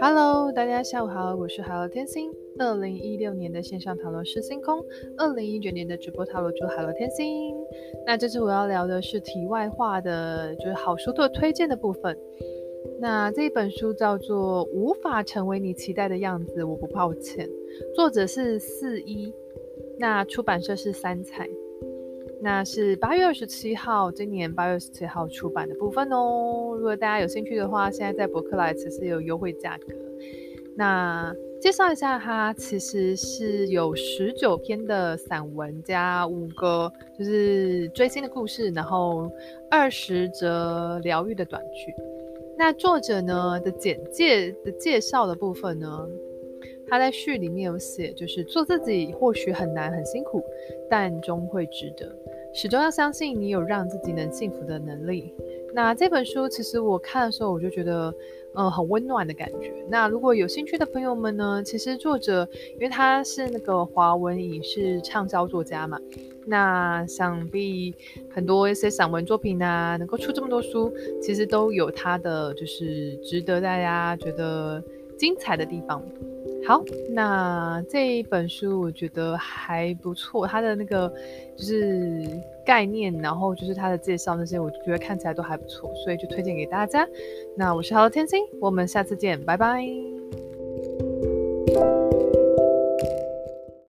Hello，大家下午好，我是海乐天星。二零一六年的线上塔罗师星空，二零一九年的直播塔罗主海乐天星。那这次我要聊的是题外话的，就是好书的推荐的部分。那这本书叫做《无法成为你期待的样子》，我不抱歉。作者是四一，那出版社是三彩。那是八月二十七号，今年八月二十七号出版的部分哦。如果大家有兴趣的话，现在在博客来其实有优惠价格。那介绍一下，它其实是有十九篇的散文加五个就是追星的故事，然后二十则疗愈的短句。那作者呢的简介的介绍的部分呢，他在序里面有写，就是做自己或许很难很辛苦，但终会值得。始终要相信你有让自己能幸福的能力。那这本书其实我看的时候，我就觉得，嗯，很温暖的感觉。那如果有兴趣的朋友们呢，其实作者因为他是那个华文影视畅销作家嘛，那想必很多一些散文作品啊，能够出这么多书，其实都有他的就是值得大家觉得精彩的地方。好，那这一本书我觉得还不错，它的那个就是概念，然后就是它的介绍那些，我觉得看起来都还不错，所以就推荐给大家。那我是 Hello 天星，我们下次见，拜拜。